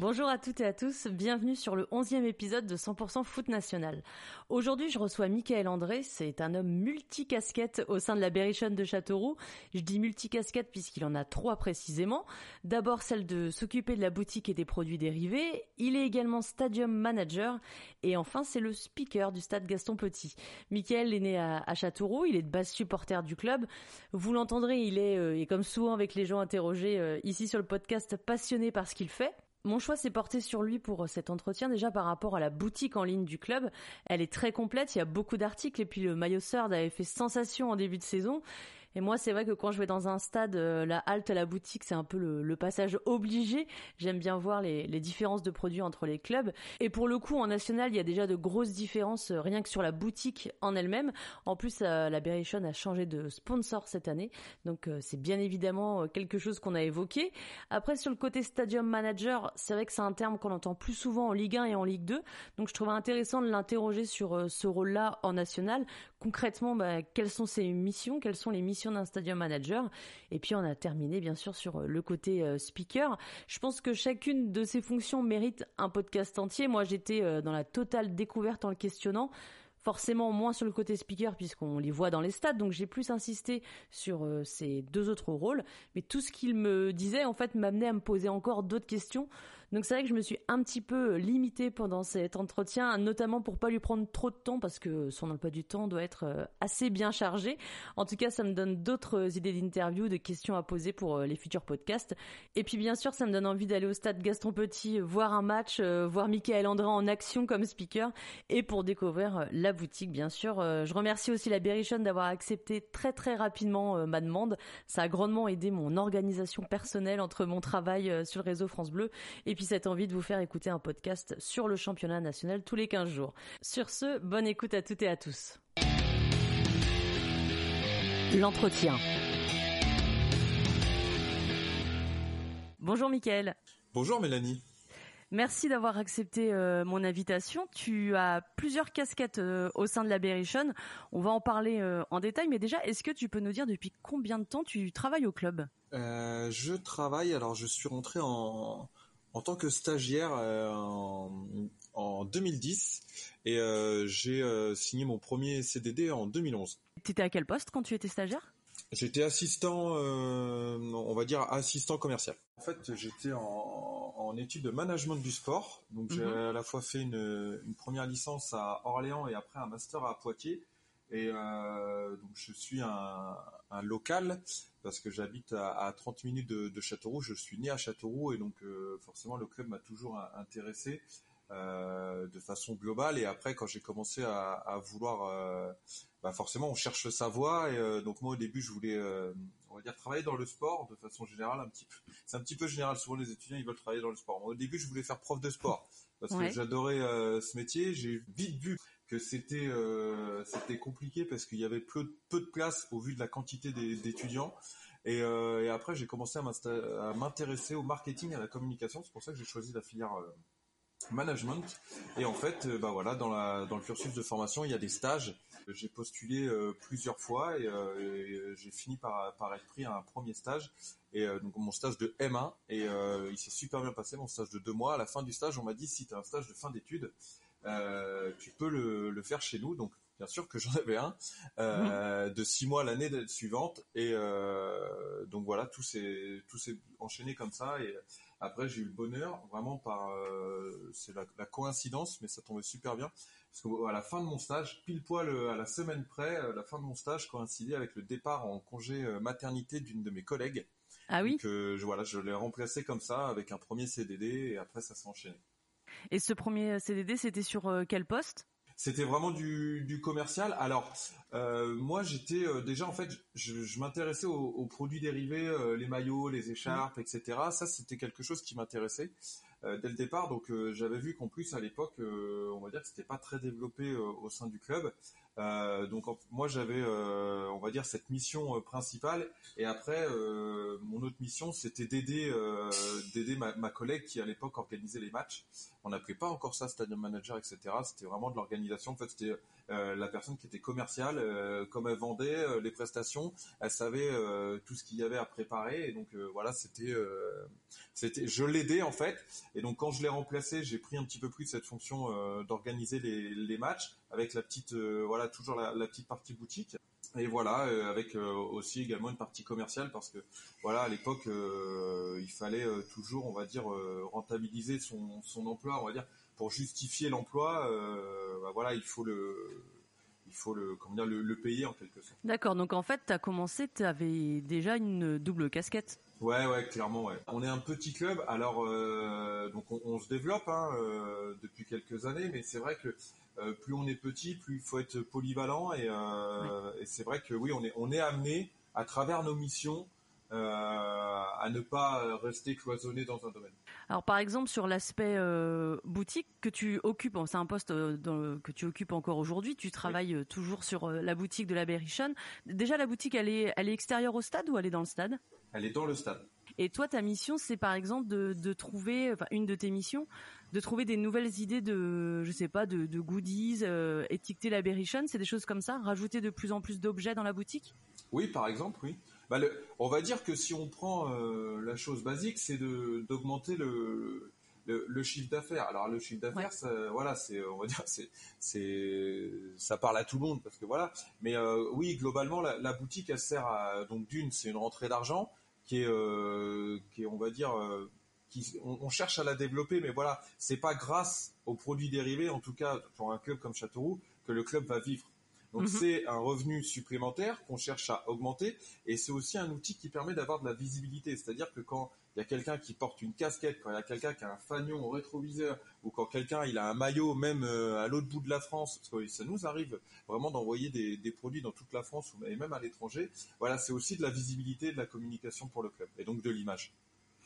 Bonjour à toutes et à tous, bienvenue sur le 11e épisode de 100% Foot National. Aujourd'hui, je reçois Michael André, c'est un homme multicasquette au sein de la Berrichonne de Châteauroux. Je dis multicasquette puisqu'il en a trois précisément. D'abord celle de s'occuper de la boutique et des produits dérivés. Il est également stadium manager et enfin c'est le speaker du stade Gaston Petit. Michael est né à, Châteauroux, il est de base supporter du club. Vous l'entendrez, il est, euh, et comme souvent avec les gens interrogés euh, ici sur le podcast, passionné par ce qu'il fait. Mon choix s'est porté sur lui pour euh, cet entretien déjà par rapport à la boutique en ligne du club. Elle est très complète, il y a beaucoup d'articles et puis le maillot Third avait fait sensation en début de saison et moi, c'est vrai que quand je vais dans un stade, euh, la halte à la boutique, c'est un peu le, passage obligé. J'aime bien voir les, différences de produits entre les clubs. Et pour le coup, en national, il y a déjà de grosses différences euh, rien que sur la boutique en elle-même. En plus, euh, la Berrichon a changé de sponsor cette année, donc c'est bien évidemment quelque chose qu'on a évoqué. Après, sur le côté stadium manager, c'est vrai que c'est un terme qu'on entend plus souvent en Ligue 1 et en Ligue 2, donc je trouvais intéressant de l'interroger sur ce rôle-là en national. Concrètement, bah, quelles sont ses missions, quelles sont les missions d'un stadium manager. Et puis on a terminé bien sûr sur euh, le côté euh, speaker. Je pense que chacune de ces fonctions mérite un podcast entier. Moi j'étais euh, dans la totale découverte en le questionnant forcément moins sur le côté speaker puisqu'on les voit dans les stades, donc j'ai plus insisté sur ces deux autres rôles. Mais tout ce qu'il me disait en fait m'amenait à me poser encore d'autres questions donc c'est vrai que je me suis un petit peu limitée pendant cet entretien, notamment pour pas lui prendre trop de temps parce que son emploi du temps doit être euh, assez bien chargé. En tout cas, ça me donne d'autres idées d'interview, de questions à poser pour euh, les futurs podcasts. Et puis bien sûr, ça me donne envie d'aller au stade Gaston Petit, voir un match, euh, voir Michael André en action comme speaker et pour découvrir la boutique, bien sûr. Je remercie aussi la Berrichon d'avoir accepté très très rapidement ma demande. Ça a grandement aidé mon organisation personnelle entre mon travail sur le réseau France Bleu et puis cette envie de vous faire écouter un podcast sur le championnat national tous les 15 jours. Sur ce, bonne écoute à toutes et à tous. L'entretien. Bonjour Mickaël. Bonjour Mélanie. Merci d'avoir accepté euh, mon invitation. Tu as plusieurs casquettes euh, au sein de la Berrichonne. On va en parler euh, en détail, mais déjà, est-ce que tu peux nous dire depuis combien de temps tu travailles au club? Je travaille, alors je suis rentré en, en tant que stagiaire euh, en, 2010 et euh, j'ai euh, signé mon premier CDD en 2011. Tu étais à quel poste quand tu étais stagiaire? J'étais assistant, on va dire assistant commercial. En fait, j'étais en, études de management du sport, donc j'ai mhm. à la fois fait une, première licence à Orléans et après un master à Poitiers. Et donc je suis un, un local parce que j'habite à, 30 minutes de, Châteauroux. Je suis né à Châteauroux et donc euh, forcément le club m'a toujours intéressé euh, de façon globale. Et après, quand j'ai commencé à, vouloir, euh, bah forcément, on cherche sa voie. Et donc moi, au début, je voulais, on va dire, travailler dans le sport de façon générale, un petit peu. C'est un petit peu général. Souvent, les étudiants, ils veulent travailler dans le sport. Moi, au début, je voulais faire prof de sport parce que j'adorais ce métier. J'ai vite vu que c'était euh, c'était compliqué parce qu'il y avait peu, peu de place au vu de la quantité d'étudiants. Et, euh, et, après, j'ai commencé à m'intéresser au marketing et à la communication. C'est pour ça que j'ai choisi la filière euh, management. Et en fait, bah voilà, dans, la, dans le cursus de formation, il y a des stages. J'ai postulé plusieurs fois et, et j'ai fini par, par être pris à un premier stage. Et donc mon stage de M1 et il s'est super bien passé mon stage de deux mois. À la fin du stage, on m'a dit si tu as un stage de fin d'études, euh, tu peux le, le, faire chez nous. Donc bien sûr que j'en avais un euh, de six mois l'année suivante et euh, donc voilà tout s'est tout s'est enchaîné comme ça et après j'ai eu le bonheur vraiment par c'est la, la, coïncidence mais ça tombait super bien parce qu'à la fin de mon stage pile poil à la semaine près la fin de mon stage coïncidait avec le départ en congé maternité d'une de mes collègues. Ah oui? Je, voilà je l'ai remplacé comme ça avec un premier CDD et après ça s'est enchaîné et ce premier CDD, c'était sur euh, quel poste? C'était vraiment du, du, commercial. Alors euh, moi j'étais euh, déjà en fait je, je m'intéressais aux, aux, produits dérivés, euh, les maillots, les écharpes, etc. Ça c'était quelque chose qui m'intéressait dès le départ. Donc j'avais vu qu'en plus à l'époque on va dire que c'était pas très développé au sein du club. Euh, donc moi j'avais, euh, on va dire, cette mission euh, principale. Et après, mon autre mission, c'était d'aider, d'aider ma, collègue qui à l'époque organisait les matchs. On n'appelait pas encore ça stadium manager, etc. C'était vraiment de l'organisation. En fait, c'était la personne qui était commerciale, comme elle vendait les prestations, elle savait tout ce qu'il y avait à préparer. Et donc voilà, c'était, c'était, je l'aidais en fait. Et donc quand je l'ai remplacé, j'ai pris un petit peu plus cette fonction d'organiser les, les matchs avec la petite, voilà toujours la, petite partie boutique. Et voilà, euh, avec euh, aussi également une partie commerciale parce que voilà, à l'époque, euh, il fallait toujours, on va dire, rentabiliser son, son, emploi, on va dire, pour justifier l'emploi. Bah voilà, il faut le il faut le, comment dire, le, payer en quelque sorte. D'accord, donc en fait, tu as commencé, tu avais déjà une double casquette. Ouais, ouais, clairement, ouais. On est un petit club, alors donc on, se développe hein, depuis quelques années, mais c'est vrai que euh, plus on est petit, plus il faut être polyvalent euh, et, c'est vrai que oui, on est on est amené à travers nos missions euh, à ne pas rester cloisonné dans un domaine. Alors par exemple sur l'aspect boutique que tu occupes, c'est un poste que tu occupes encore aujourd'hui, tu travailles toujours sur la boutique de la Berrichonne. Déjà la boutique elle est, elle est extérieure au stade ou elle est dans le stade? Elle est dans le stade. Et toi ta mission c'est par exemple de, de trouver, enfin une de tes missions, de trouver des nouvelles idées de, je sais pas, de, goodies, euh, étiqueter la Berrichon, c'est des choses comme ça, rajouter de plus en plus d'objets dans la boutique? Oui, par exemple, oui. Bah, on va dire que si on prend euh, la chose basique, c'est d'augmenter le, le, chiffre d'affaires. Alors le chiffre d'affaires, voilà, c'est, on va dire, c'est, c'est, ça parle à tout le monde parce que voilà. Mais euh, oui, globalement, la, boutique, elle sert à donc d'une, c'est une rentrée d'argent qui est, qui est, on va dire on, cherche à la développer, mais voilà, c'est pas grâce aux produits dérivés, en tout cas pour un club comme Châteauroux, que le club va vivre. Donc mhm. c'est un revenu supplémentaire qu'on cherche à augmenter et c'est aussi un outil qui permet d'avoir de la visibilité. C'est-à-dire que quand il y a quelqu'un qui porte une casquette, quand il y a quelqu'un qui a un fanion au rétroviseur ou quand quelqu'un il a un maillot même euh, à l'autre bout de la France, parce que ça nous arrive vraiment d'envoyer des, des, produits dans toute la France et même à l'étranger. Voilà, c'est aussi de la visibilité, de la communication pour le club et donc de l'image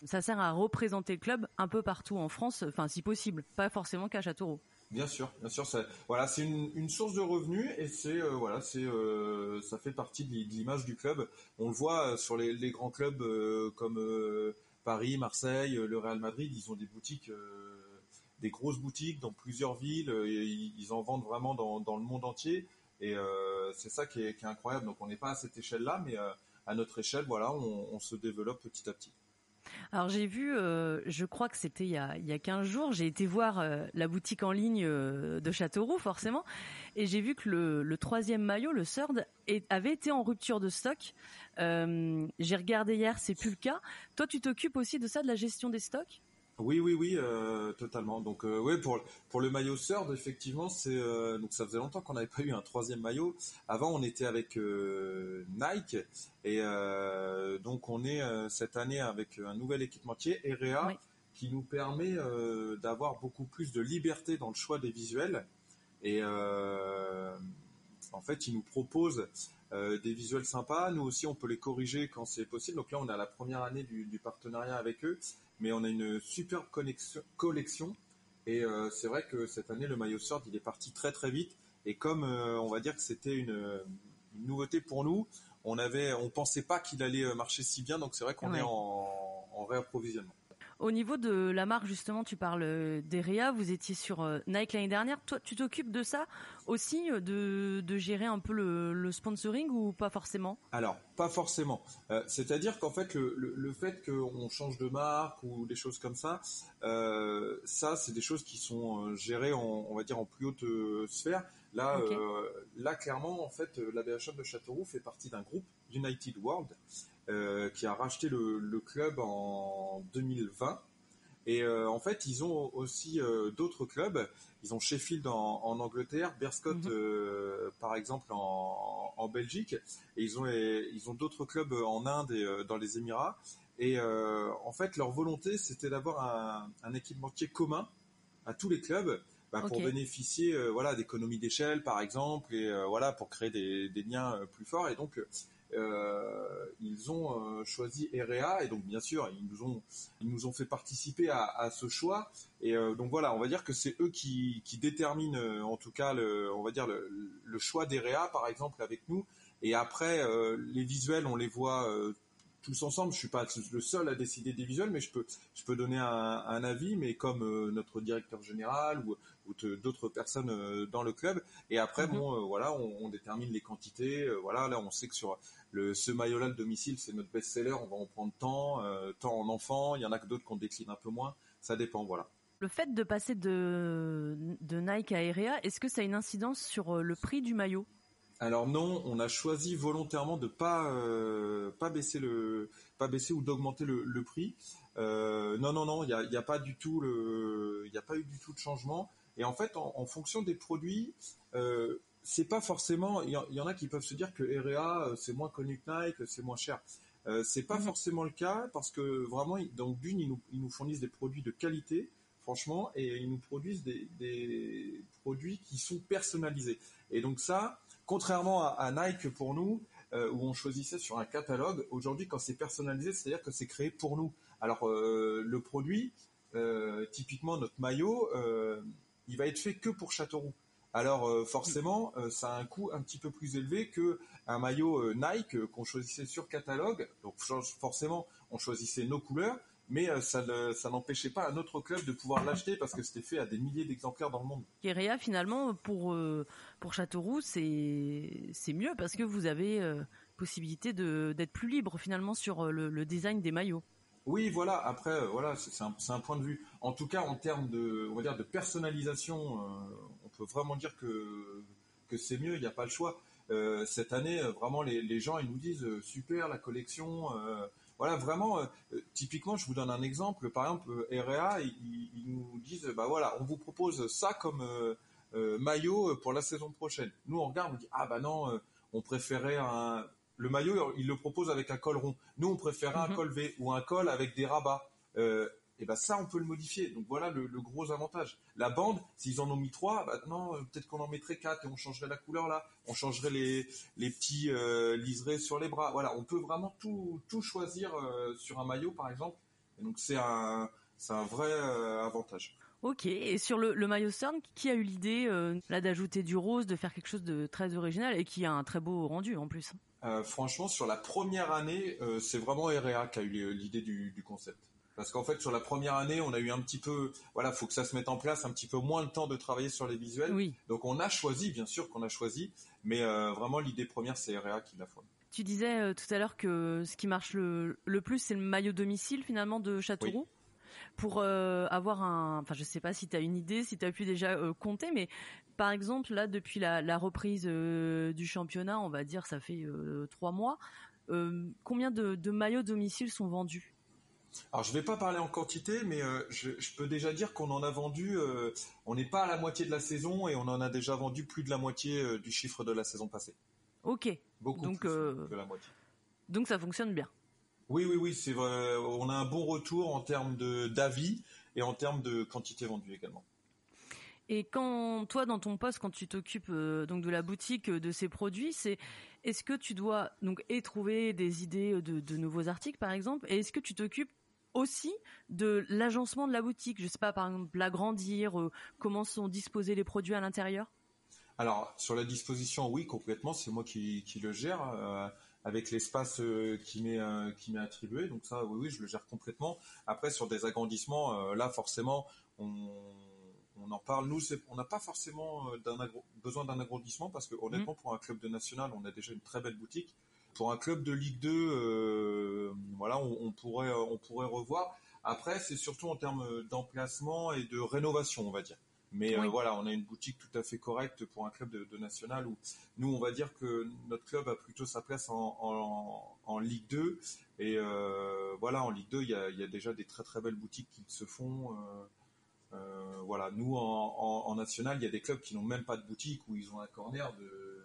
ça sert à représenter le club un peu partout en France, enfin si possible, pas forcément qu'à Châteauroux. Bien sûr, bien sûr, ça, voilà, c'est une, source de revenus et c'est euh, voilà, c'est euh, ça fait partie de l'image du club. On le voit sur les, grands clubs comme Paris, Marseille, le Real Madrid, ils ont des boutiques, des grosses boutiques dans plusieurs villes, et ils en vendent vraiment dans, le monde entier et c'est ça qui est, incroyable. Donc on n'est pas à cette échelle-là, mais à notre échelle, voilà, on se développe petit à petit. Alors j'ai vu, euh, je crois que c'était il y a, il y a 15 jours, j'ai été voir euh, la boutique en ligne euh, de Châteauroux forcément, et j'ai vu que le, troisième maillot, le Third, avait été en rupture de stock. j'ai regardé hier, c'est plus le cas. Toi, tu t'occupes aussi de ça, de la gestion des stocks? Oui, oui, oui, euh, totalement. Donc, euh, oui, pour pour le maillot Third, effectivement, c'est euh, donc ça faisait longtemps qu'on n'avait pas eu un troisième maillot. Avant, on était avec Nike et donc on est cette année avec un nouvel équipementier, Erea, qui nous permet d'avoir beaucoup plus de liberté dans le choix des visuels. Et en fait, il nous propose des visuels sympas. Nous aussi, on peut les corriger quand c'est possible. Donc là, on a la première année du, du partenariat avec eux mais on a une superbe collection. Et euh, c'est vrai que cette année, le maillot Sword, il est parti très très vite. Et comme euh, on va dire que c'était une, nouveauté pour nous, on avait, on pensait pas qu'il allait euh, marcher si bien. Donc c'est vrai qu'on est en, en réapprovisionnement. Au niveau de la marque, justement, tu parles d'Erea, vous étiez sur euh, Nike l'année dernière. Toi, tu t'occupes de ça aussi, euh, de, gérer un peu le, sponsoring ou pas forcément? Alors, pas forcément. Euh, c'est-à-dire qu'en fait, le, fait qu'on change de marque ou des choses comme ça, ça, c'est des choses qui sont gérées, en, on va dire, en plus haute sphère. Là, là, clairement, en fait, la BHM de Châteauroux fait partie d'un groupe United World euh, qui a racheté le, club en 2020. Et euh, en fait, ils ont aussi euh, d'autres clubs. Ils ont Sheffield en, Angleterre, Berscott mhm. par exemple en, Belgique, et ils ont ils ont d'autres clubs en Inde et dans les Émirats. Et en fait, leur volonté, c'était d'avoir un, un équipementier commun à tous les clubs bah, pour bénéficier voilà d'économies d'échelle par exemple et voilà pour créer des, des liens plus forts et donc ils ont euh, choisi EREA et donc bien sûr ils nous ont ils nous ont fait participer à, à ce choix. Et euh, donc voilà on va dire que c'est eux qui, qui déterminent en tout cas le on va dire le, le choix d'EREA par exemple avec nous. Et après les visuels on les voit tous ensemble. Je suis pas le seul à décider des visuels, mais je peux, je peux donner un, un avis, mais comme euh, notre directeur général ou, ou d'autres personnes euh, dans le club. Et après, mhm. bon, euh, voilà, on, on, détermine les quantités. voilà, là, on sait que sur le, ce maillot-là, le domicile, c'est notre best-seller. On va en prendre tant, tant en enfant. Il y en a que d'autres qu'on décline un peu moins. Ça dépend, voilà. Le fait de passer de, de Nike à Aerea, est-ce que ça a une incidence sur le prix du maillot? Alors non, on a choisi volontairement de pas euh, pas baisser le pas baisser ou d'augmenter le, prix. Euh, non non non, il y a, y a, pas du tout le il y a pas eu du tout de changement. Et en fait, en, fonction des produits, euh, c'est pas forcément. Il y, en a qui peuvent se dire que REA euh, c'est moins connu que Nike, c'est moins cher. Euh, c'est pas mhm. forcément le cas parce que vraiment, donc d'une, ils nous, ils nous fournissent des produits de qualité franchement, et ils nous produisent des, des, produits qui sont personnalisés. Et donc ça, Contrairement à, Nike pour nous, euh, où on choisissait sur un catalogue, aujourd'hui quand c'est personnalisé, c'est-à-dire que c'est créé pour nous. Alors euh, le produit, euh, typiquement notre maillot, il va être fait que pour Châteauroux. Alors forcément, ça a un coût un petit peu plus élevé que un maillot Nike qu'on choisissait sur catalogue. Donc forcément, on choisissait nos couleurs mais euh, ça, n'empêchait pas un autre club de pouvoir l'acheter parce que c'était fait à des milliers d'exemplaires dans le monde. Kéréa, finalement, pour, euh, pour Châteauroux, c'est, c'est mieux parce que vous avez euh, possibilité d'être plus libre finalement sur le, design des maillots. Oui, voilà. Après, voilà, c'est un, un, point de vue. En tout cas, en termes de, on va dire, de personnalisation, on peut vraiment dire que que c'est mieux. Il n'y a pas le choix. cette année, vraiment, les, les, gens ils nous disent super la collection voilà, vraiment, euh, typiquement, je vous donne un exemple. Par exemple, euh, REA, ils, nous disent, bah voilà, on vous propose ça comme euh, maillot pour la saison prochaine. Nous, on regarde, on dit, ah bah non, on préférait un... Le maillot, il le propose avec un col rond. Nous, on préférait un mhm. col V ou un col avec des rabats et ben ça on peut le modifier. Donc voilà le, gros avantage. La bande, s'ils en ont mis trois, maintenant euh, peut-être qu'on en mettrait quatre et on changerait la couleur là, on changerait les, les petits euh, liserés sur les bras. Voilà, on peut vraiment tout, tout choisir euh, sur un maillot par exemple. Et donc c'est un c'est un vrai avantage. Ok, et sur le, le maillot CERN, qui a eu l'idée là d'ajouter du rose, de faire quelque chose de très original et qui a un très beau rendu en plus? Franchement, sur la première année, c'est vraiment REA qui a eu l'idée du, du concept. Parce qu'en fait, sur la première année, on a eu un petit peu, voilà, faut que ça se mette en place, un petit peu moins de temps de travailler sur les visuels. Oui. Donc on a choisi, bien sûr qu'on a choisi, mais euh, vraiment l'idée première, c'est REA qui l'a fait. Tu disais euh, tout à l'heure que ce qui marche le, plus, c'est le maillot domicile finalement de Châteauroux. Pour euh, avoir un, enfin je sais pas si tu as une idée, si tu as pu déjà compter, mais par exemple là depuis la, reprise du championnat, on va dire ça fait trois mois, combien de, de maillots domicile sont vendus? Alors je vais pas parler en quantité, mais euh, je, peux déjà dire qu'on en a vendu. Euh, on n'est pas à la moitié de la saison et on en a déjà vendu plus de la moitié euh, du chiffre de la saison passée. Ok. Beaucoup donc, plus que la moitié. Donc ça fonctionne bien. Oui, oui, oui, c'est vrai. On a un bon retour en termes de d'avis et en termes de quantité vendue également. Et quand toi dans ton poste, quand tu t'occupes donc de la boutique de ces produits, c'est est-ce que tu dois donc et trouver des idées de, de nouveaux articles par exemple, et est-ce que tu t'occupes aussi de l'agencement de la boutique. Je sais pas, par exemple, l'agrandir, euh, comment sont disposés les produits à l'intérieur? Alors, sur la disposition, oui, complètement. C'est moi qui, le gère. Euh, avec l'espace euh, qui m'est qui m'est attribué, donc ça, oui, oui, je le gère complètement. Après, sur des agrandissements, là, forcément, on, en parle. Nous, on n'a pas forcément besoin d'un agrandissement parce que honnêtement, mmh. pour un club de national, on a déjà une très belle boutique. Pour un club de Ligue 2, euh, voilà, on, pourrait on pourrait revoir. Après, c'est surtout en termes d'emplacement et de rénovation, on va dire. Mais euh, voilà, on a une boutique tout à fait correcte pour un club de, national où nous, on va dire que notre club a plutôt sa place en, Ligue 2. Et euh, voilà, en Ligue 2, il y a, déjà des très très belles boutiques qui se font. voilà, nous en, national, il y a des clubs qui n'ont même pas de boutique où ils ont un corner de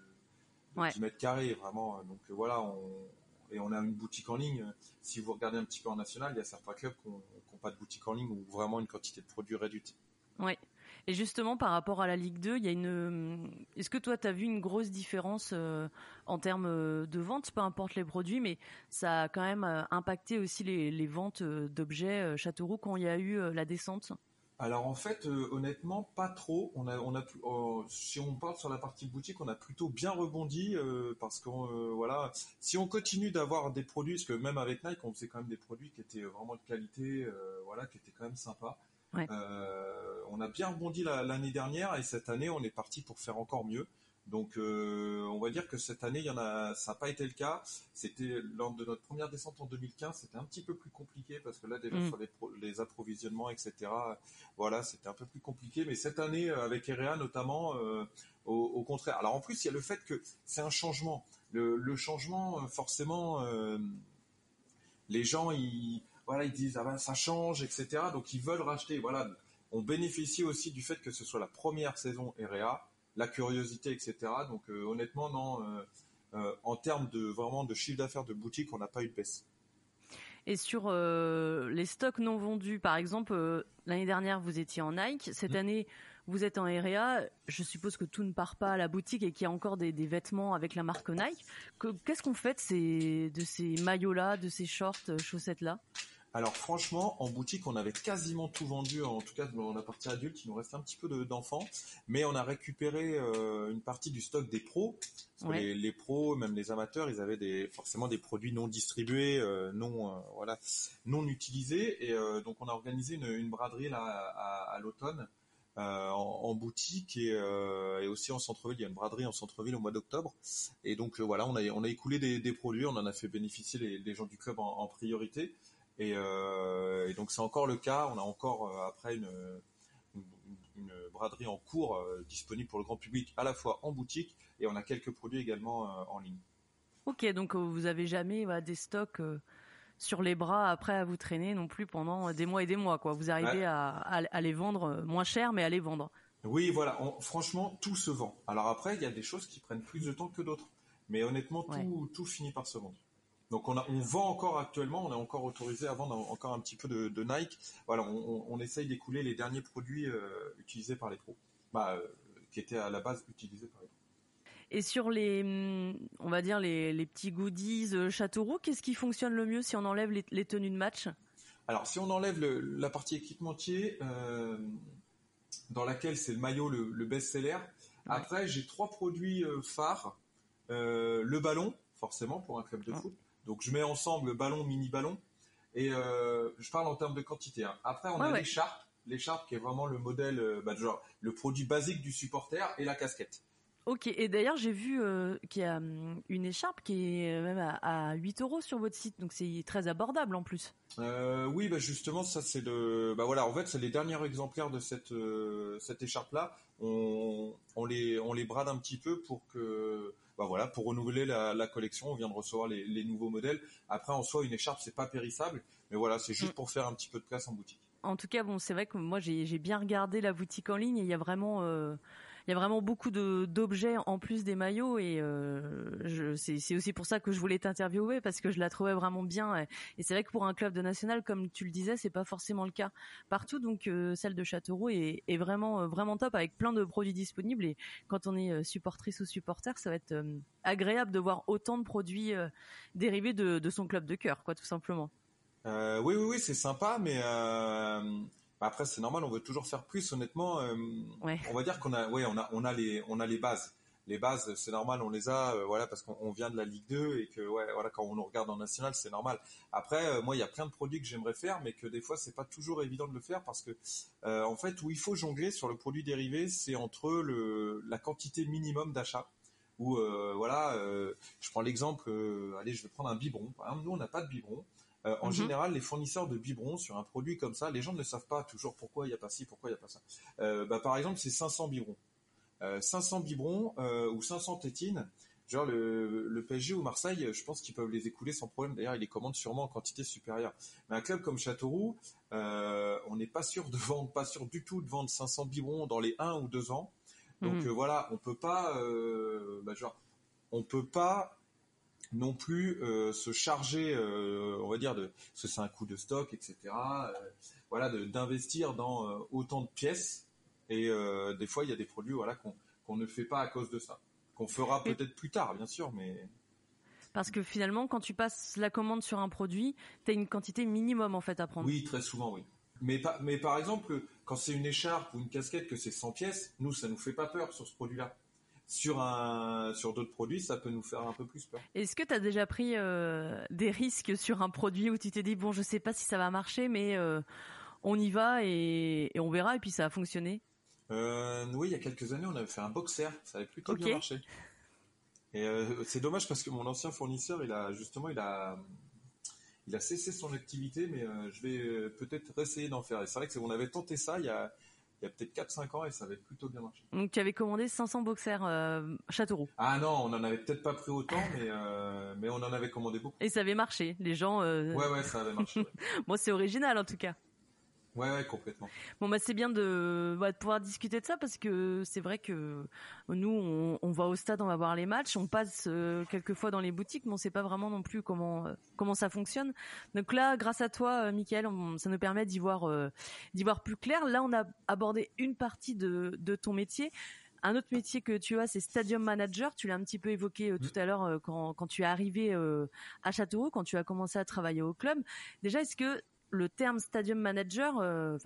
10 mètres carrés, vraiment. Donc euh, voilà, on, et on a une boutique en ligne. Si vous regardez un petit peu en national, il y a certains clubs qui n'ont pas de boutique en ligne ou vraiment une quantité de produits réduite. Oui. Et justement, par rapport à la Ligue 2, il y a une. Est-ce que toi, tu as vu une grosse différence en termes de vente, peu importe les produits, mais ça a quand même impacté aussi les, les ventes d'objets Châteauroux quand il y a eu la descente? Alors en fait, euh, honnêtement, pas trop. On a, on a, oh, si on parle sur la partie boutique, on a plutôt bien rebondi euh, parce que euh, voilà, si on continue d'avoir des produits, parce que même avec Nike, on faisait quand même des produits qui étaient vraiment de qualité, voilà, qui étaient quand même sympas. on a bien rebondi l'année dernière et cette année, on est parti pour faire encore mieux. Donc, euh, on va dire que cette année, il y en a, ça n'a pas été le cas. C'était lors de notre première descente en 2015, c'était un petit peu plus compliqué parce que là, déjà mm. sur les, approvisionnements, etc. Voilà, c'était un peu plus compliqué. Mais cette année, euh, avec Erea notamment, euh, au, contraire. Alors en plus, il y a le fait que c'est un changement. Le, changement, forcément, les gens, ils, voilà, ils disent ah ben ça change, etc. Donc ils veulent racheter. Voilà, on bénéficie aussi du fait que ce soit la première saison Erea la curiosité, etc. Donc euh, honnêtement, non. Euh, euh, en termes de vraiment de chiffre d'affaires de boutique, on n'a pas eu de baisse. Et sur les stocks non vendus, par exemple, l'année dernière vous étiez en Nike, cette mm. année vous êtes en REA. Je suppose que tout ne part pas à la boutique et qu'il y a encore des, vêtements avec la marque Nike. Qu'est-ce qu'on fait de ces, de ces maillots-là, de ces shorts, chaussettes-là? Alors franchement, en boutique, on avait quasiment tout vendu, en tout cas dans la partie adulte, il nous restait un petit peu d'enfants, mais on a récupéré euh, une partie du stock des pros. les, pros, même les amateurs, ils avaient des, forcément des produits non distribués, euh, non euh, voilà, non utilisés, et donc on a organisé une, braderie là à, l'automne. en, boutique et, aussi en centre-ville. Il y a une braderie en centre-ville au mois d'octobre. Et donc voilà, on a, on a écoulé des, produits, on en a fait bénéficier les, gens du club en priorité. Euh, et, donc c'est encore le cas. On a encore euh, après une, une, braderie en cours euh, disponible pour le grand public à la fois en boutique et on a quelques produits également en ligne. Ok, donc vous avez jamais des stocks sur les bras après à vous traîner non plus pendant des mois et des mois quoi. Vous arrivez à, à, les vendre moins cher mais à les vendre. Oui, voilà. franchement, tout se vend. Alors après, il y a des choses qui prennent plus de temps que d'autres. Mais honnêtement, tout, tout finit par se vendre. Donc on, a, on vend encore actuellement, on est encore autorisé à vendre encore un petit peu de, Nike. Voilà, on, essaye d'écouler les derniers produits euh, utilisés par les pros, bah, euh, qui étaient à la base utilisés par les pros. Et sur les, hum, on va dire les, petits goodies euh, Châteauroux, qu'est-ce qui fonctionne le mieux si on enlève les, tenues de match? Alors si on enlève la partie équipementier, dans laquelle c'est le maillot le, best-seller. Après j'ai trois produits phares. le ballon, forcément pour un club de foot. Donc je mets ensemble ballon, mini ballon, et euh, je parle en termes de quantité. Hein. Après on a l'écharpe, l'écharpe qui est vraiment le modèle, euh, bah, genre le produit basique du supporter et la casquette. Ok, et d'ailleurs j'ai vu euh, qu'il y a hum, une écharpe qui est même à, 8 euros sur votre site, donc c'est très abordable en plus. oui, bah justement ça c'est le, bah voilà, en fait c'est les derniers exemplaires de cette cette écharpe là. On, on les on les brade un petit peu pour que bah voilà, pour renouveler la, collection, on vient de recevoir les, nouveaux modèles. Après, en soi, une écharpe, c'est pas périssable, mais voilà, c'est juste mm. pour faire un petit peu de place en boutique. En tout cas, bon, c'est vrai que moi, j'ai bien regardé la boutique en ligne et il y a vraiment, euh, il y a vraiment beaucoup d'objets en plus des maillots et euh, c'est aussi pour ça que je voulais t'interviewer parce que je la trouvais vraiment bien et, c'est vrai que pour un club de national comme tu le disais c'est pas forcément le cas partout donc euh, celle de Châteauroux est, vraiment euh, vraiment top avec plein de produits disponibles et quand on est supportrice ou supporter ça va être agréable de voir autant de produits dérivés de, son club de cœur quoi tout simplement. oui oui oui c'est sympa mais bah, après, c'est normal, on veut toujours faire plus. Honnêtement, euh, on va dire qu'on a, ouais, on a, on a les, on a les bases. Les bases, c'est normal, on les a, euh, voilà, parce qu'on vient de la Ligue 2 et que, ouais, voilà, quand on nous regarde en national, c'est normal. Après, euh, moi, il y a plein de produits que j'aimerais faire, mais que des fois, c'est pas toujours évident de le faire parce que, en fait, où il faut jongler sur le produit dérivé, c'est entre le, la quantité minimum d'achat. Ou voilà, je prends l'exemple, allez, je vais prendre un biberon. nous, on n'a pas de biberon. Euh, en mhm. général, les fournisseurs de biberons sur un produit comme ça, les gens ne savent pas toujours pourquoi il n'y a pas ci, pourquoi il n'y a pas ça. Euh, bah, par exemple, c'est 500 biberons. 500 biberons ou 500 tétines. Genre le, PSG ou Marseille, je pense qu'ils peuvent les écouler sans problème. D'ailleurs, ils les commandent sûrement en quantité supérieure. Mais un club comme Châteauroux, euh, on n'est pas sûr de vendre, pas sûr du tout de vendre 500 biberons dans les 1 ou 2 ans. Donc mhm. voilà, on peut pas, bah, genre, on peut pas non plus euh, se charger, euh, on va dire, de, parce que c'est un coût de stock, etc. Euh, voilà, d'investir dans autant de pièces Et des fois, il y a des produits voilà qu'on ne fait pas à cause de ça, qu'on fera peut-être plus tard, bien sûr, mais parce que finalement, quand tu passes la commande sur un produit, tu as une quantité minimum en fait à prendre. Oui, très souvent, oui. Mais, mais par exemple, quand c'est une écharpe ou une casquette que c'est 100 pièces, nous, ça nous fait pas peur sur ce produit-là. Sur, un, sur d'autres produits, ça peut nous faire un peu plus peur. Est-ce que tu as déjà pris euh, des risques sur un produit où tu t'es dit, bon, je sais pas si ça va marcher, mais euh, on y va et, on verra, et puis ça a fonctionné? Euh, Oui, il y a quelques années, on avait fait un boxer, ça avait plutôt bien marché. Et c'est dommage parce que mon ancien fournisseur, il a justement, il a, il a cessé son activité, mais je vais peut-être essayer d'en faire. Et c'est vrai que on avait tenté ça il y a, il y a peut-être 4-5 ans et ça avait plutôt bien marché. Donc tu avais commandé 500 boxers euh, Châteauroux Ah non, on en avait peut-être pas pris autant, mais, mais on en avait commandé beaucoup. Et ça avait marché, les gens... Ouais, ouais, ça avait marché. Moi, c'est original en tout cas. Ouais, complètement. Bon, bah, c'est bien de, bah, de pouvoir discuter de ça parce que c'est vrai que nous, on, on, va au stade, on va voir les matchs, on passe euh, quelques fois dans les boutiques, mais on sait pas vraiment non plus comment euh, comment ça fonctionne. Donc là, grâce à toi, euh, Michael, ça nous permet d'y voir d'y voir plus clair. Là, on a abordé une partie de, de ton métier. Un autre métier que tu as, c'est Stadium Manager. Tu l'as un petit peu évoqué tout à l'heure quand, quand tu es arrivé à Châteauroux, quand tu as commencé à travailler au club. Déjà, est-ce que le terme stadium manager, euh,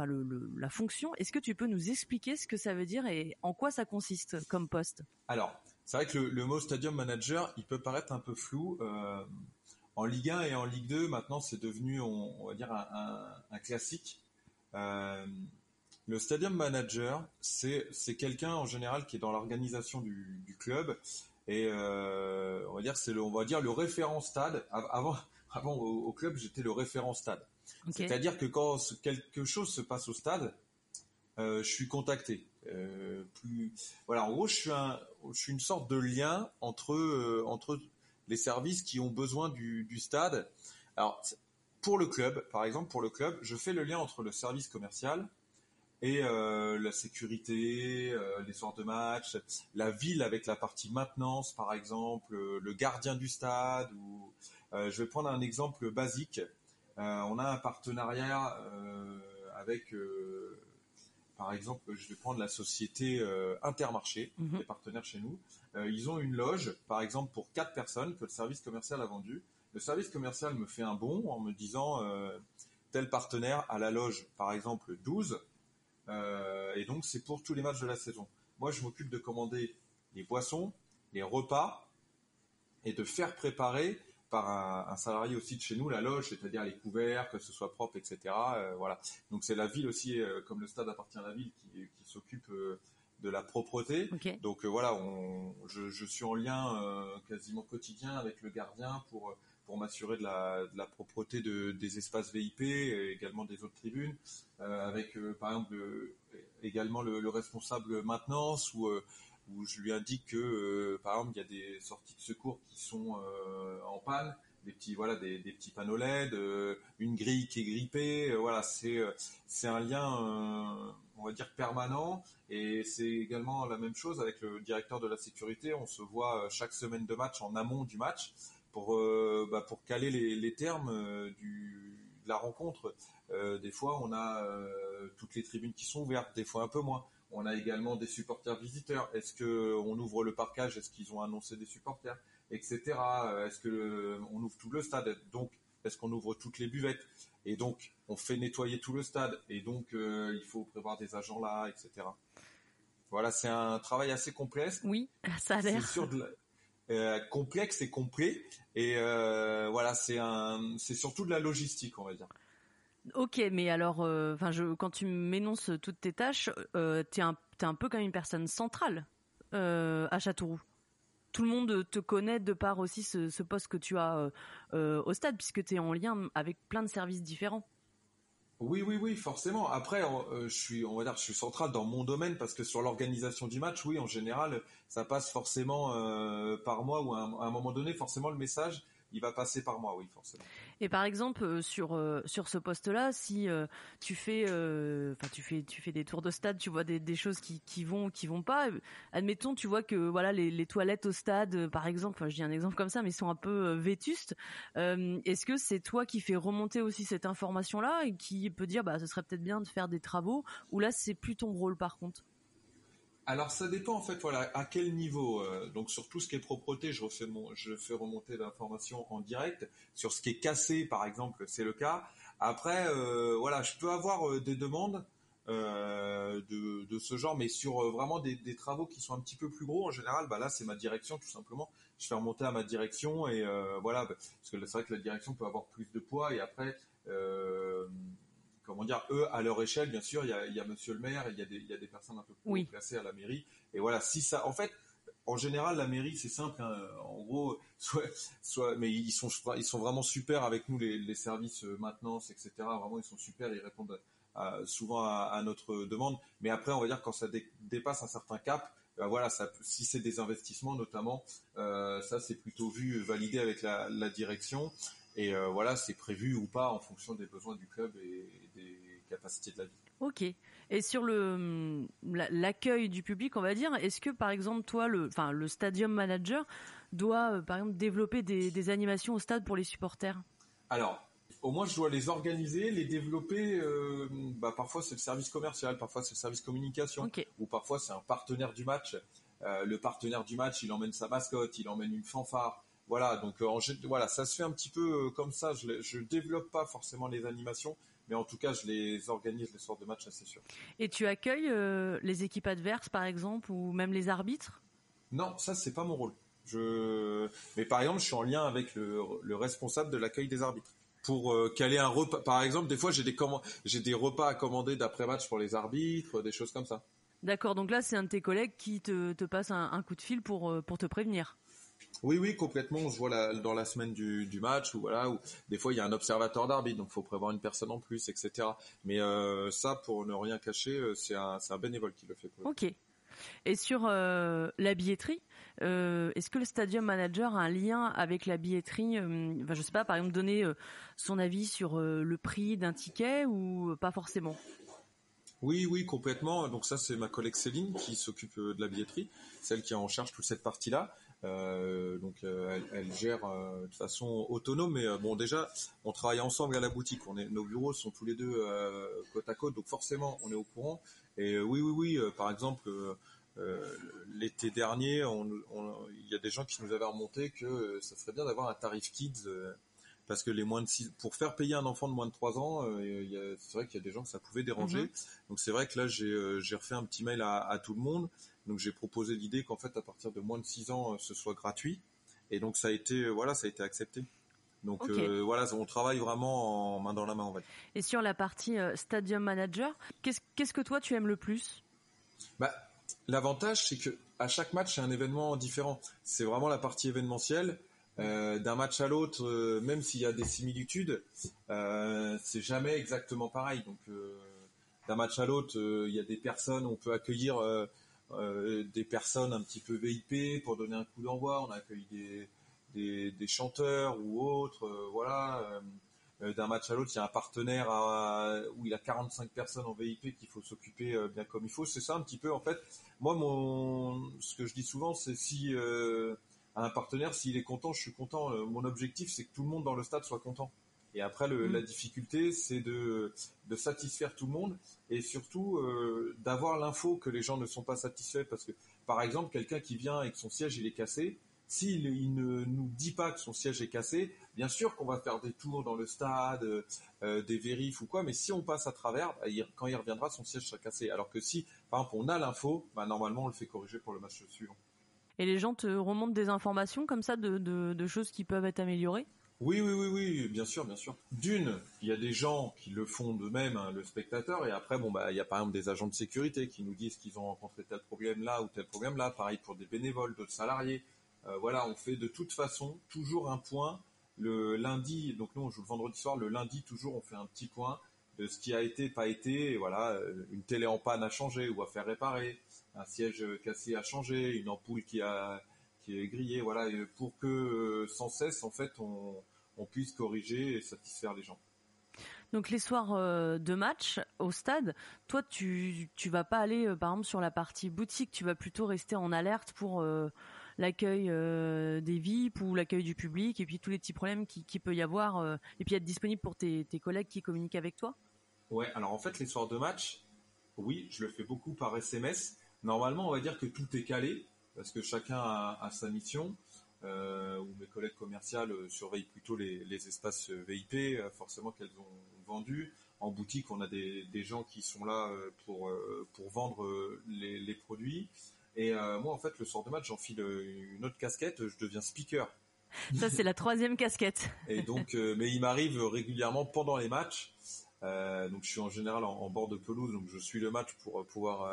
la fonction, est-ce que tu peux nous expliquer ce que ça veut dire et en quoi ça consiste comme poste? Alors, c'est vrai que le, mot stadium manager, il peut paraître un peu flou. Euh, en Ligue 1 et en Ligue 2, maintenant, c'est devenu, on, va dire, un, classique. Euh, le stadium manager, c'est quelqu'un en général qui est dans l'organisation du, club et on va dire c'est le, le référent stade. Avant au club, j'étais le référent stade. C'est-à-dire que quand quelque chose se passe au stade, euh, je suis contacté. Euh, voilà, en gros, je suis, une sorte de lien entre euh, les services qui ont besoin du, stade. Alors, pour le club, par exemple, pour le club, je fais le lien entre le service commercial et la sécurité, les soirs de match, la ville avec la partie maintenance, par exemple, le gardien du stade. Ou, je vais prendre un exemple basique. Euh, on a un partenariat euh, avec, euh, par exemple, je vais prendre la société Intermarché, mhm. qui est partenaire chez nous. ils ont une loge, par exemple, pour quatre personnes que le service commercial a vendu. Le service commercial me fait un bon en me disant tel partenaire à la loge, par exemple, 12. et donc, c'est pour tous les matchs de la saison. Moi, je m'occupe de commander les boissons, les repas et de faire préparer par un, salarié aussi de chez nous, la loge, c'est-à-dire les couverts, que ce soit propre, etc. Euh, voilà. Donc c'est la ville aussi, euh, comme le stade appartient à la ville, qui, s'occupe euh, de la propreté. Donc voilà, je, suis en lien quasiment quotidien avec le gardien pour pour m'assurer de la, propreté des espaces VIP et également des autres tribunes, avec par exemple également le, le, responsable maintenance ou où je lui indique que, euh, par exemple, il y a des sorties de secours qui sont euh, en panne, des petits voilà des, petits panneaux LED, euh, une grille qui est grippée, voilà c'est c'est un lien on va dire permanent et c'est également la même chose avec le directeur de la sécurité. On se voit chaque semaine de match en amont du match pour bah, pour caler les, termes de la rencontre. des fois on a toutes les tribunes qui sont ouvertes, des fois un peu moins. On a également des supporters visiteurs. Est-ce que on ouvre le parcage Est-ce qu'ils ont annoncé des supporters, etc. Est-ce que on ouvre tout le stade? Donc, est-ce qu'on ouvre toutes les buvettes? Et donc, on fait nettoyer tout le stade. Et donc, euh, il faut prévoir des agents là, etc. Voilà, c'est un travail assez complexe. Oui, ça a l'air. Euh, complexe et complet. Et euh, voilà, c'est un, c'est surtout de la logistique, on va dire. Ok, mais alors, euh, je, quand tu m'énonces toutes tes tâches, euh, tu es, un peu comme une personne centrale euh, à Châteauroux. Tout le monde te connaît de par aussi ce, poste que tu as au stade, puisque tu es en lien avec plein de services différents. Oui, oui, oui, forcément. Après, je suis, on va dire, je suis central dans mon domaine parce que sur l'organisation du match, oui, en général, ça passe forcément par moi ou à un, moment donné, forcément, le message il va passer par moi, oui, forcément. Et par exemple, euh, sur euh, sur ce poste-là, si euh, tu fais, enfin tu fais tu fais des tours de stade, tu vois des, choses qui qui vont qui vont pas. Admettons, tu vois que voilà les, les toilettes au stade, par exemple, je dis un exemple comme ça, mais ils sont un peu vétustes. Est-ce que c'est toi qui fais remonter aussi cette information-là et qui peut dire bah ce serait peut-être bien de faire des travaux ou là c'est plus ton rôle par contre? Alors ça dépend en fait, voilà, à quel niveau. Euh, donc sur tout ce qui est propreté, je refais mon, je fais remonter l'information en direct. Sur ce qui est cassé, par exemple, c'est le cas. Après, euh, voilà, je peux avoir euh, des demandes de, ce genre, mais sur vraiment des, travaux qui sont un petit peu plus gros, en général, bah là c'est ma direction tout simplement. Je fais remonter à ma direction et voilà, parce que c'est vrai que la direction peut avoir plus de poids et après comment dire, eux, à leur échelle, bien sûr, il y a, Monsieur le maire, il y a des, il y a des personnes un peu plus placées à la mairie. Et voilà, si ça, en fait, en général, la mairie, c'est simple. Hein. en gros, soit, soit, mais ils sont, ils sont vraiment super avec nous, les, les services euh, maintenance, etc. Vraiment, ils sont super. Ils répondent souvent à, notre demande. Mais après, on va dire quand ça dépasse un certain cap, ben voilà, ça, si c'est des investissements notamment, euh, ça c'est plutôt vu, validé avec la, la direction. Et euh, voilà, c'est prévu ou pas en fonction des besoins du club et des capacités de la ville. Ok. Et sur le l'accueil du public, on va dire, est-ce que par exemple toi, le, enfin le stadium manager doit euh, par exemple développer des, animations au stade pour les supporters? Alors, au moins je dois les organiser, les développer. Euh, bah, parfois c'est le service commercial, parfois c'est le service communication, ou parfois c'est un partenaire du match. le partenaire du match, il emmène sa mascotte, il emmène une fanfare. Voilà, donc euh, voilà, ça se fait un petit peu euh, comme ça. Je ne développe pas forcément les animations, mais en tout cas, je les organise les soirs de match, c'est sûr. Et tu accueilles euh, les équipes adverses, par exemple, ou même les arbitres? Non, ça c'est pas mon rôle. Je... Mais par exemple, je suis en lien avec le, responsable de l'accueil des arbitres pour caler un repas. Par exemple, des fois, j'ai des, j'ai des repas à commander d'après-match pour les arbitres, des choses comme ça. D'accord, donc là, c'est un de tes collègues qui te, passe un, un, coup de fil pour, pour te prévenir. Oui, oui, complètement. On se voit dans la semaine du, match, ou voilà, où des fois il y a un observateur d'arbitre, donc il faut prévoir une personne en plus, etc. Mais euh, ça, pour ne rien cacher, euh, c'est un, bénévole qui le fait. Ok. Et sur euh, la billetterie, est-ce que le stadium manager a un lien avec la billetterie Je Je sais pas, par exemple, donner son avis sur le prix d'un ticket ou pas forcément? Oui, oui, complètement. Donc ça, c'est ma collègue Céline qui s'occupe de la billetterie, celle qui est en charge toute cette partie-là. Euh, donc euh, elle, gère euh, de façon autonome. Mais bon, déjà, on travaille ensemble à la boutique. On est, nos bureaux sont tous les deux côte à côte, donc forcément, on est au courant. Et oui, oui, oui. par exemple, l'été dernier, il y a des gens qui nous avaient remonté que ça serait bien d'avoir un tarif kids parce que les moins de pour faire payer un enfant de moins de 3 ans, c'est vrai qu'il y a des gens que ça pouvait déranger. Mm-hmm. Donc c'est vrai que là j'ai refait un petit mail à, tout le monde donc j'ai proposé l'idée qu'en fait à partir de moins de 6 ans, euh, ce soit gratuit. Et donc ça a été euh, voilà, ça a été accepté. Donc euh, voilà, on travaille vraiment en main dans la main, en fait. Et sur la partie Stadium Manager, qu'est-ce que toi tu aimes le plus? Bah, L'avantage, c'est que à chaque match, c'est un événement différent. C'est vraiment la partie événementielle. D'un match à l'autre, même s'il y a des similitudes, c'est jamais exactement pareil. Donc d'un match à l'autre, il y a des personnes, on peut accueillir euh, des personnes un petit peu VIP pour donner un coup d'envoi. On a accueilli des, des, chanteurs ou autres, euh, voilà. Euh, d'un match à l'autre, il y a un partenaire où il a 45 personnes en VIP qu'il faut s'occuper bien comme il faut. C'est ça un petit peu en fait. Moi, mon, ce que je dis souvent, c'est si un partenaire, s'il est content, je suis content. mon objectif, c'est que tout le monde dans le stade soit content. Et après, le, mm. la difficulté, c'est de, de, satisfaire tout le monde et surtout euh, d'avoir l'info que les gens ne sont pas satisfaits. Parce que, par exemple, quelqu'un qui vient et que son siège il est cassé, s'il il ne nous dit pas que son siège est cassé, bien sûr qu'on va faire des tours dans le stade, euh, des vérifs ou quoi, mais si on passe à travers, bah, quand il reviendra, son siège sera cassé. Alors que si, par exemple, on a l'info, bah, normalement, on le fait corriger pour le match suivant. Et les gens te remontent des informations comme ça de, de, de choses qui peuvent être améliorées? Oui, oui, oui, oui, bien sûr, bien sûr. D'une, il y a des gens qui le font d'eux-mêmes, hein, le spectateur, et après, bon, bah, il y a par exemple des agents de sécurité qui nous disent qu'ils ont rencontré tel problème là ou tel problème là. Pareil pour des bénévoles, d'autres salariés. Euh, voilà, on fait de toute façon toujours un point le lundi. Donc nous, on joue le vendredi soir. Le lundi, toujours, on fait un petit point de ce qui a été, pas été. Voilà, euh, une télé en panne à changer ou à faire réparer, un siège cassé à changer, une ampoule qui a qui est grillé, voilà, pour que sans cesse, en fait, on, on puisse corriger et satisfaire les gens. Donc les soirs euh, de match au stade, toi tu tu vas pas aller euh, par exemple sur la partie boutique, tu vas plutôt rester en alerte pour euh, l'accueil des VIP ou l'accueil du public et puis tous les petits problèmes qui, qui peut y avoir et puis être disponible pour tes, tes collègues qui communiquent avec toi? Ouais, alors en fait les soirs de match, oui, je le fais beaucoup par SMS. Normalement, on va dire que tout est calé parce que chacun a sa mission euh, où mes collègues commerciales euh, surveillent plutôt les, les espaces euh, VIP, euh, forcément qu'elles ont vendus. En boutique, on a des, des, gens qui sont là pour, pour vendre les, les produits. Et moi, en fait, le soir de match, j'enfile une autre casquette, je deviens speaker. Ça, c'est la troisième casquette. Et donc, mais il m'arrive régulièrement pendant les matchs. Euh, donc, je suis en général en, en, bord de pelouse, donc je suis le match pour pouvoir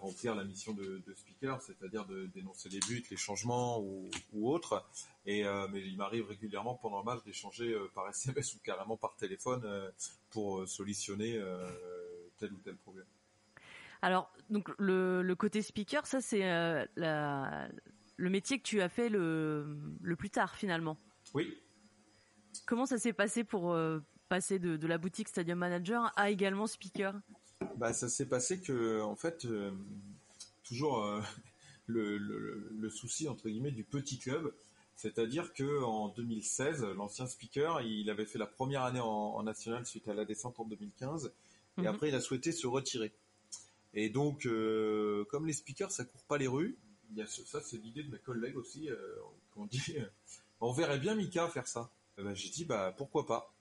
remplir la mission de, de speaker, c'est-à-dire de dénoncer les buts, les changements ou, ou autres. Et euh, mais il m'arrive régulièrement pendant le match d'échanger euh, par SMS ou carrément par téléphone euh, pour solutionner tel ou tel problème. Alors donc le, le côté speaker, ça c'est le métier que tu as fait le, le plus tard finalement. Oui. Comment ça s'est passé pour passer de, de la boutique Stadium Manager à également speaker? Bah, ça s'est passé que, en fait, euh, toujours euh, le, le, le, souci entre guillemets du petit club, c'est-à-dire que en 2016, l'ancien speaker, il avait fait la première année en, en national suite à la descente en 2015, et mmh. après il a souhaité se retirer. Et donc, euh, comme les speakers, ça court pas les rues. Il y a ce, ça, c'est l'idée de mes collègues aussi, qu'on dit, on verrait bien Mika faire ça. Ben, j'ai dit, bah pourquoi pas.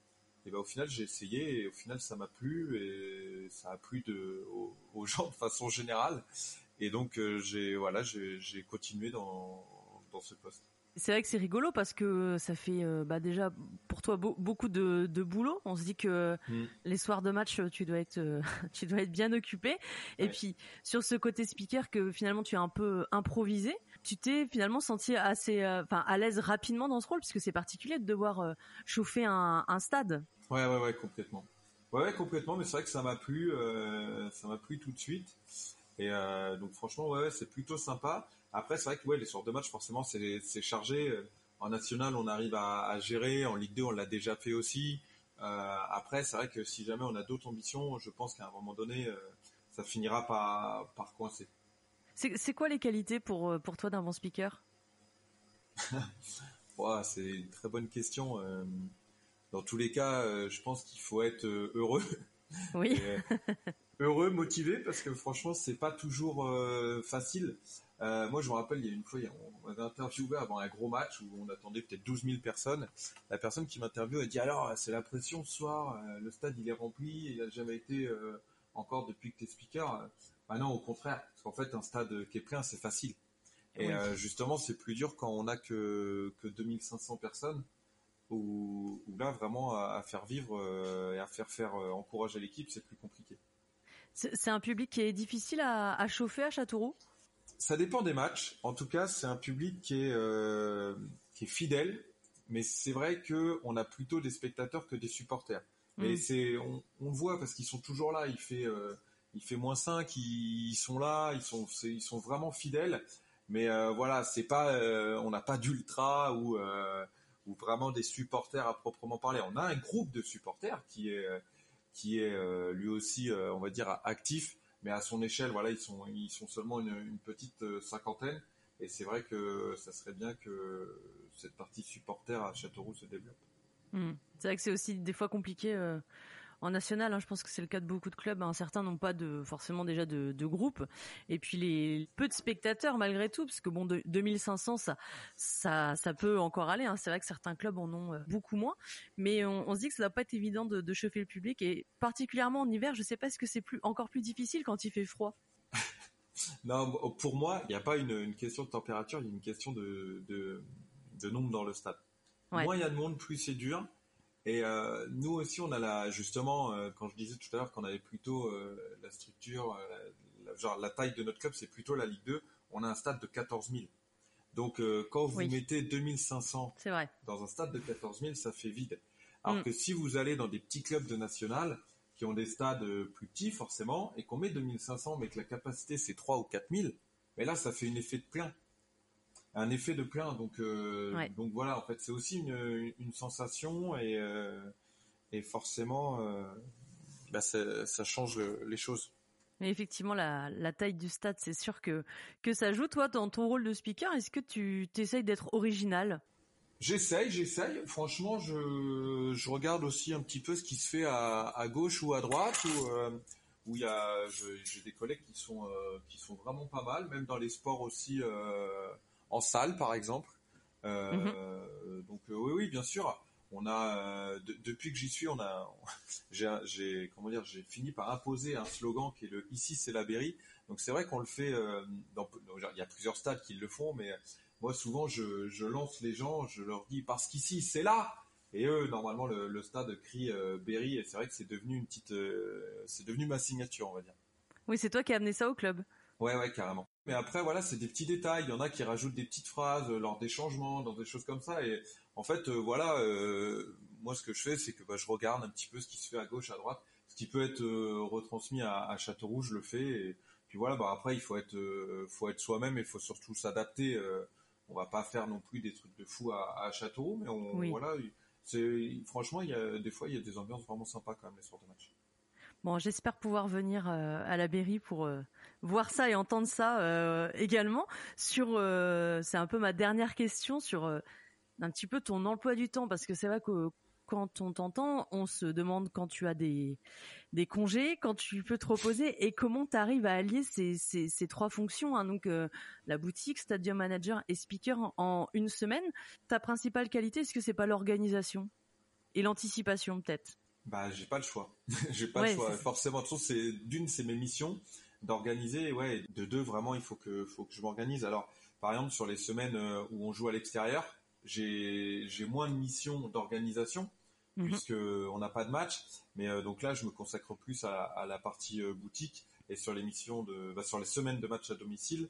Et ben, au final, j'ai essayé et au final, ça m'a plu et ça a plu de, aux, aux gens de façon générale. Et donc, euh, j'ai voilà, j'ai continué dans, dans ce poste. C'est vrai que c'est rigolo parce que ça fait euh, bah déjà pour toi be beaucoup de, de, boulot. On se dit que mmh. les soirs de match tu dois être euh, tu dois être bien occupé. Et puis sur ce côté speaker que finalement tu as un peu improvisé, tu t'es finalement senti assez euh, enfin à l'aise rapidement dans ce rôle puisque c'est particulier de devoir euh, chauffer un, stade. Ouais, ouais, ouais, complètement. Ouais, complètement, mais c'est vrai que ça m'a plu, euh, ça m'a plu tout de suite. Et donc franchement, ouais, c'est plutôt sympa. Après, c'est vrai que ouais, les soirs de match, forcément, c'est chargé. En national, on arrive à, gérer. En Ligue 2, on l'a déjà fait aussi. Après, c'est vrai que si jamais on a d'autres ambitions, je pense qu'à un moment donné, ça finira par, par coincer. C'est quoi les qualités pour, pour toi d'un bon speaker? Ouais, C'est une très bonne question. Euh, dans tous les cas, euh, je pense qu'il faut être euh, heureux. Oui. heureux, motivé, parce que franchement, c'est pas toujours euh, facile. Euh, moi, je me rappelle, il y a une fois, on m'avait interviewé avant un gros match où on attendait peut-être 12 000 personnes. La personne qui m'interviewe a dit alors, c'est la pression ce soir, euh, le stade il est rempli, il n'a jamais été encore depuis que tu es speaker. Bah non, au contraire, parce qu'en fait, un stade qui est plein, c'est facile. Et oui. justement, c'est plus dur quand on a que, que 2500 personnes où, où là vraiment à, à faire vivre euh, et à faire faire euh, encourager l'équipe, c'est plus compliqué. C'est un public qui est difficile à, à, chauffer à Châteauroux? Ça dépend des matchs. En tout cas, c'est un public qui est, euh, qui est fidèle, mais c'est vrai que on a plutôt des spectateurs que des supporters. Mais mmh. c'est on, on, le voit parce qu'ils sont toujours là. Il fait euh, il fait moins 5, ils, sont là, ils sont ils sont vraiment fidèles. Mais euh, voilà, c'est pas on n'a pas d'ultra ou ou vraiment des supporters à proprement parler. On a un groupe de supporters qui est qui est euh, lui aussi, euh, on va dire, actif, mais à son échelle, voilà, ils sont ils sont seulement une, petite euh, cinquantaine. Et c'est vrai que ça serait bien que cette partie supporter à Châteauroux se développe. Mmh. C'est vrai que c'est aussi des fois compliqué euh, en national, hein, je pense que c'est le cas de beaucoup de clubs. Hein, certains n'ont pas de forcément déjà de, de, groupe, et puis les peu de spectateurs malgré tout, parce que bon, de, 2500, ça, ça, ça peut encore aller. Hein. C'est vrai que certains clubs en ont euh, beaucoup moins, mais on, on, se dit que ça doit pas être évident de, de chauffer le public, et particulièrement en hiver, je sais pas, est-ce que c'est plus encore plus difficile quand il fait froid Non, pour moi, il n'y a pas une, une, question de température, il y a une question de, de, de nombre dans le stade. Ouais. Moins il y a de monde, plus c'est dur. Et euh, nous aussi, on a la, justement, euh, quand je disais tout à l'heure qu'on avait plutôt euh, la structure, la, genre la taille de notre club, c'est plutôt la Ligue 2. On a un stade de 14 000. Donc, quand vous oui. mettez 2500 vrai. dans un stade de 14 000, ça fait vide. Alors mm. que si vous allez dans des petits clubs de national qui ont des stades plus petits, forcément, et qu'on met 2500, mais que la capacité c'est 3 ou 4 000, mais là, ça fait un effet de plein. Un effet de plein. Donc, donc voilà, en fait, c'est aussi une, une, sensation et, et forcément, bah, ça, change les choses. Mais effectivement, la, la taille du stade, c'est sûr que, que ça joue. Toi, dans ton rôle de speaker, est-ce que tu essayes d'être original? J'essaye, j'essaye. Franchement, je, je regarde aussi un petit peu ce qui se fait à, à gauche ou à droite, où, euh, où il y a, j'ai des collègues qui sont, euh, qui sont vraiment pas mal, même dans les sports aussi euh, en salle, par exemple. Mm-hmm. Donc oui, oui, bien sûr on a euh, depuis que j'y suis, on a j'ai comment dire, j'ai fini par imposer un slogan qui est le ici c'est la Berry. Donc c'est vrai qu'on le fait euh, dans, il y a plusieurs stades qui le font mais moi souvent je, lance les gens, je leur dis parce qu'ici c'est là et eux normalement le, stade crie euh, Berry et c'est vrai que c'est devenu une petite c'est devenu ma signature, on va dire. Oui, c'est toi qui as amené ça au club. Ouais ouais, carrément. Mais après voilà, c'est des petits détails, il y en a qui rajoutent des petites phrases lors des changements, dans des choses comme ça et en fait, euh, voilà, euh, moi ce que je fais, c'est que bah, je regarde un petit peu ce qui se fait à gauche, à droite, ce qui peut être euh, retransmis à, Châteauroux, je le fais. Et puis voilà, bah après il faut être, faut être soi-même et il faut surtout s'adapter. on va pas faire non plus des trucs de fou à, Châteauroux, mais on, voilà, c'est franchement, il y a des fois il y a des ambiances vraiment sympas quand même les soirs de match. Bon, j'espère pouvoir venir à la Berry pour voir ça et entendre ça également. Sur, c'est un peu ma dernière question sur un petit peu ton emploi du temps parce que c'est vrai que quand on t'entend, on se demande quand tu as des, des congés, quand tu peux te reposer et comment tu arrives à allier ces, ces, trois fonctions, hein, donc euh, la boutique, stadium manager et speaker en, une semaine. Ta principale qualité, est-ce que c'est pas l'organisation et l'anticipation peut-être? Bah j'ai pas le choix, j'ai pas le choix. Forcément, c'est d'une c'est mes missions d'organiser, ouais. De deux vraiment il faut que faut que je m'organise. Alors par exemple sur les semaines euh, où on joue à l'extérieur j'ai moins de missions d'organisation mhm. puisque on n'a pas de match. Mais euh, donc là, je me consacre plus à, la partie euh, boutique et sur les missions de, bah, sur les semaines de match à domicile.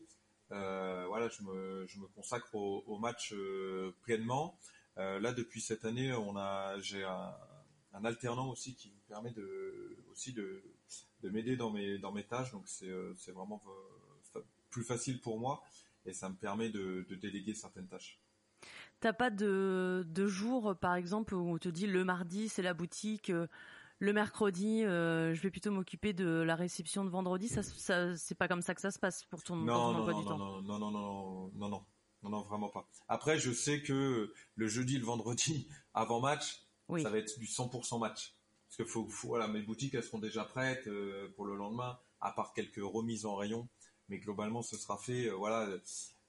Euh, voilà, je me, je me consacre au, au match pleinement. là, depuis cette année, on a, j'ai un, un, alternant aussi qui me permet de, aussi de, de m'aider dans mes, dans mes tâches. Donc c'est, c'est vraiment plus facile pour moi et ça me permet de, de déléguer certaines tâches. T'as pas de, de jour, par exemple, où on te dit le mardi c'est la boutique, euh, le mercredi euh, je vais plutôt m'occuper de la réception de vendredi. Ça, ça c'est pas comme ça que ça se passe pour ton, non, emploi du temps. Non, non, non, non, non, non, non, non, vraiment pas. Après, je sais que le jeudi, le vendredi, avant match, ça va être du 100% match. Parce que faut, voilà, mes boutiques elles seront déjà prêtes euh, pour le lendemain, à part quelques remises en rayon. Mais globalement, ce sera fait. voilà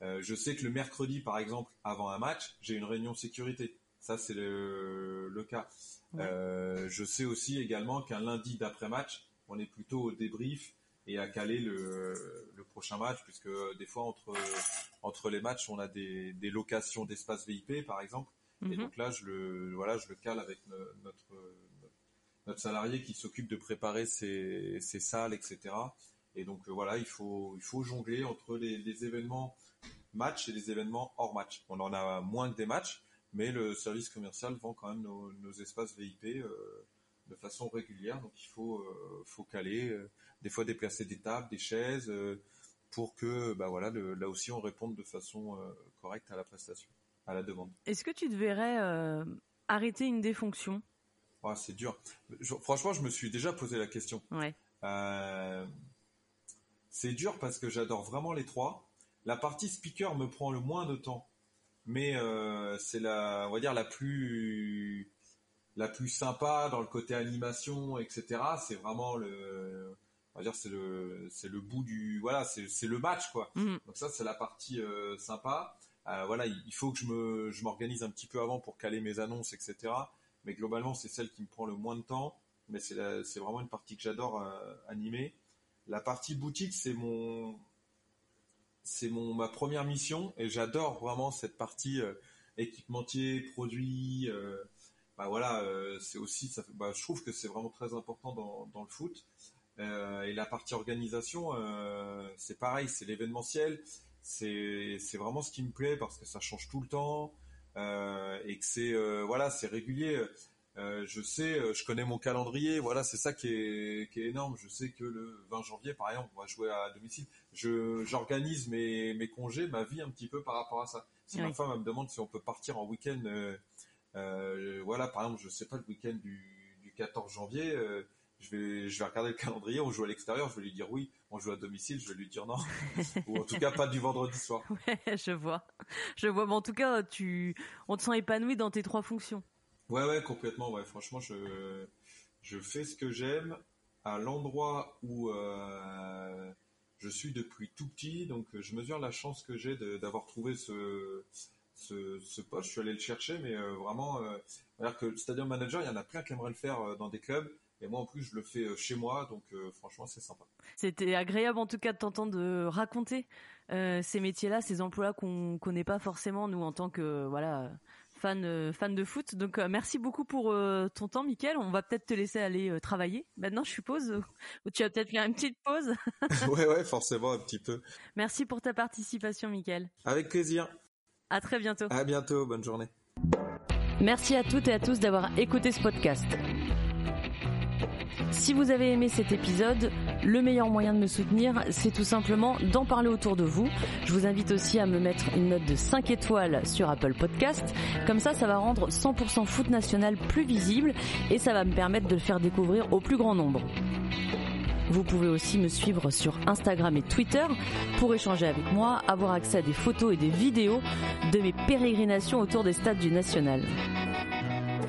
euh, je sais que le mercredi, par exemple, avant un match, j'ai une réunion sécurité. Ça, c'est le, le, cas. Euh, je sais aussi également qu'un lundi d'après-match, on est plutôt au débrief et à caler le, le, prochain match, puisque des fois, entre, entre les matchs, on a des, des locations d'espace VIP, par exemple. Et mhm. donc là, je le, voilà, je le cale avec notre, notre salarié qui s'occupe de préparer ses, salles, etc. Et donc voilà, il faut, jongler entre les, événements matchs et les événements hors match. On en a moins que des matchs, mais le service commercial vend quand même nos, espaces VIP euh, de façon régulière. Donc il faut, euh, caler, euh, des fois déplacer des tables, des chaises, pour que bah voilà, là aussi on réponde de façon correcte à la prestation, à la demande. Est-ce que tu devrais arrêter une des ah, C'est dur. franchement, je me suis déjà posé la question. Ouais. c'est dur parce que j'adore vraiment les trois. La partie speaker me prend le moins de temps, mais euh, c'est la, on va dire la plus, la plus sympa dans le côté animation, etc. C'est vraiment le, on va dire c'est le, c'est le bout du, voilà, c'est le match quoi. Mhm. Donc ça c'est la partie euh, sympa. Euh, voilà, il faut que je me, je m'organise un petit peu avant pour caler mes annonces, etc. Mais globalement c'est celle qui me prend le moins de temps. Mais c'est vraiment une partie que j'adore animer. La partie boutique, c'est mon, c'est mon ma première mission et j'adore vraiment cette partie euh, équipementier, produit. Euh, bah voilà, euh, c'est aussi. Bah, je trouve que c'est vraiment très important dans, dans le foot. et la partie organisation, c'est pareil, c'est l'événementiel. C'est vraiment ce qui me plaît parce que ça change tout le temps et que c'est voilà, c'est régulier. Euh, je sais, euh, je connais mon calendrier. Voilà, c'est ça qui est, qui est énorme. Je sais que le 20 janvier, par exemple, on va jouer à domicile. Je j'organise mes, mes congés, ma vie un petit peu par rapport à ça. Si ma femme me demande si on peut partir en week-end, euh, euh, voilà, par exemple, je sais pas le week-end du, du 14 janvier. Euh, je vais, je vais regarder le calendrier, on joue à l'extérieur, je vais lui dire oui, on joue à domicile, je vais lui dire non. Ou en tout cas, pas du vendredi soir. Ouais, je vois. Je vois, mais en tout cas, tu, on te sent épanoui dans tes trois fonctions. Ouais, ouais, complètement. Ouais, franchement, je, je fais ce que j'aime à l'endroit où euh, je suis depuis tout petit. Donc, je mesure la chance que j'ai d'avoir trouvé ce, ce, ce, poste. Je suis allé le chercher, mais euh, vraiment, euh, que le stadium manager, il y en a plein qui aimeraient le faire euh, dans des clubs. Et moi, en plus, je le fais euh, chez moi, donc euh, franchement, c'est sympa. C'était agréable, en tout cas, de t'entendre raconter ces métiers-là, ces emplois-là qu'on connaît pas forcément, nous, en tant que voilà fan euh, fan de foot. Donc euh, merci beaucoup pour euh, ton temps, Mickaël. On va peut-être te laisser aller travailler. Maintenant, je suppose, ou tu vas peut-être faire une petite pause. ouais, ouais, forcément un petit peu. Merci pour ta participation, Mickaël. Avec plaisir. À très bientôt. À bientôt. Bonne journée. Merci à toutes et à tous d'avoir écouté ce podcast. Si vous avez aimé cet épisode, le meilleur moyen de me soutenir, c'est tout simplement d'en parler autour de vous. Je vous invite aussi à me mettre une note de 5 étoiles sur Apple Podcast. Comme ça, ça va rendre 100% foot national plus visible et ça va me permettre de le faire découvrir au plus grand nombre. Vous pouvez aussi me suivre sur Instagram et Twitter pour échanger avec moi, avoir accès à des photos et des vidéos de mes pérégrinations autour des stades du National.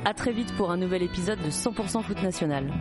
À très vite pour un nouvel épisode de 100% Foot National.